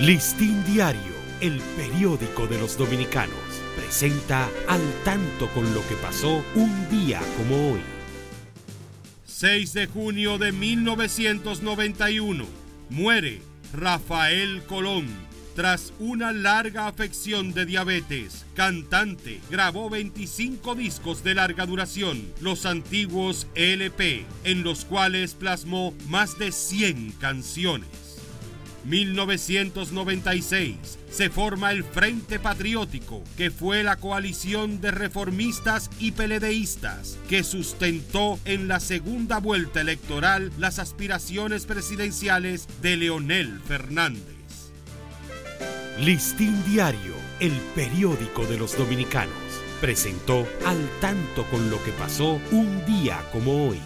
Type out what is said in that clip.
Listín Diario, el periódico de los dominicanos, presenta al tanto con lo que pasó un día como hoy. 6 de junio de 1991. Muere Rafael Colón. Tras una larga afección de diabetes, cantante, grabó 25 discos de larga duración, los antiguos LP, en los cuales plasmó más de 100 canciones. 1996 se forma el Frente Patriótico, que fue la coalición de reformistas y peledeístas que sustentó en la segunda vuelta electoral las aspiraciones presidenciales de Leonel Fernández. Listín Diario, el periódico de los dominicanos, presentó al tanto con lo que pasó un día como hoy.